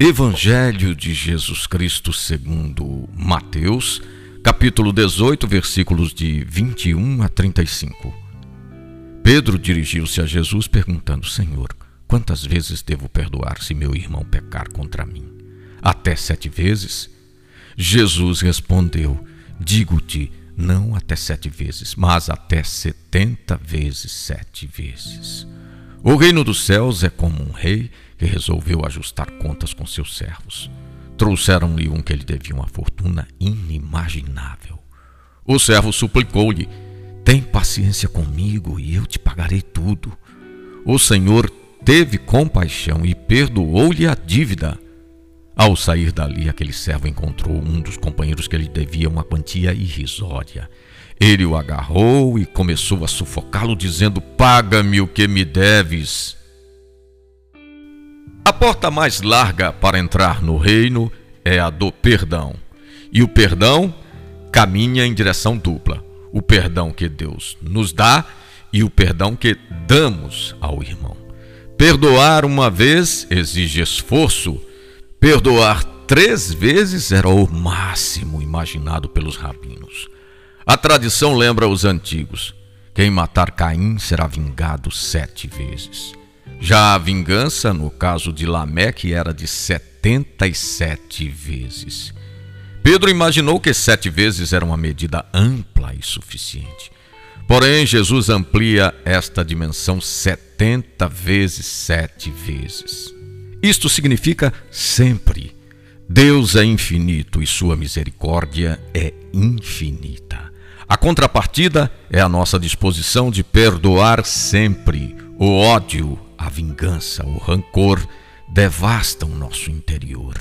Evangelho de Jesus Cristo segundo Mateus, capítulo 18, versículos de 21 a 35. Pedro dirigiu-se a Jesus perguntando: Senhor, quantas vezes devo perdoar se meu irmão pecar contra mim? Até sete vezes? Jesus respondeu: Digo-te, não até sete vezes, mas até setenta vezes sete vezes. O reino dos céus é como um rei que resolveu ajustar contas com seus servos. Trouxeram-lhe um que lhe devia uma fortuna inimaginável. O servo suplicou-lhe: Tem paciência comigo e eu te pagarei tudo. O Senhor teve compaixão e perdoou-lhe a dívida. Ao sair dali, aquele servo encontrou um dos companheiros que lhe devia uma quantia irrisória. Ele o agarrou e começou a sufocá-lo, dizendo: Paga-me o que me deves. A porta mais larga para entrar no reino é a do perdão. E o perdão caminha em direção dupla: o perdão que Deus nos dá e o perdão que damos ao irmão. Perdoar uma vez exige esforço, perdoar três vezes era o máximo imaginado pelos rabinos. A tradição lembra os antigos: quem matar Caim será vingado sete vezes. Já a vingança, no caso de Lameque, era de 77 vezes. Pedro imaginou que sete vezes era uma medida ampla e suficiente. Porém, Jesus amplia esta dimensão 70 vezes sete vezes. Isto significa sempre. Deus é infinito e sua misericórdia é infinita. A contrapartida é a nossa disposição de perdoar sempre o ódio, a vingança, o rancor devastam nosso interior.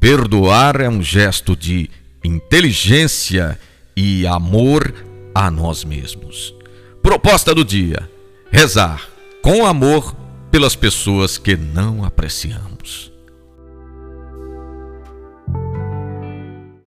Perdoar é um gesto de inteligência e amor a nós mesmos. Proposta do dia: rezar com amor pelas pessoas que não apreciamos.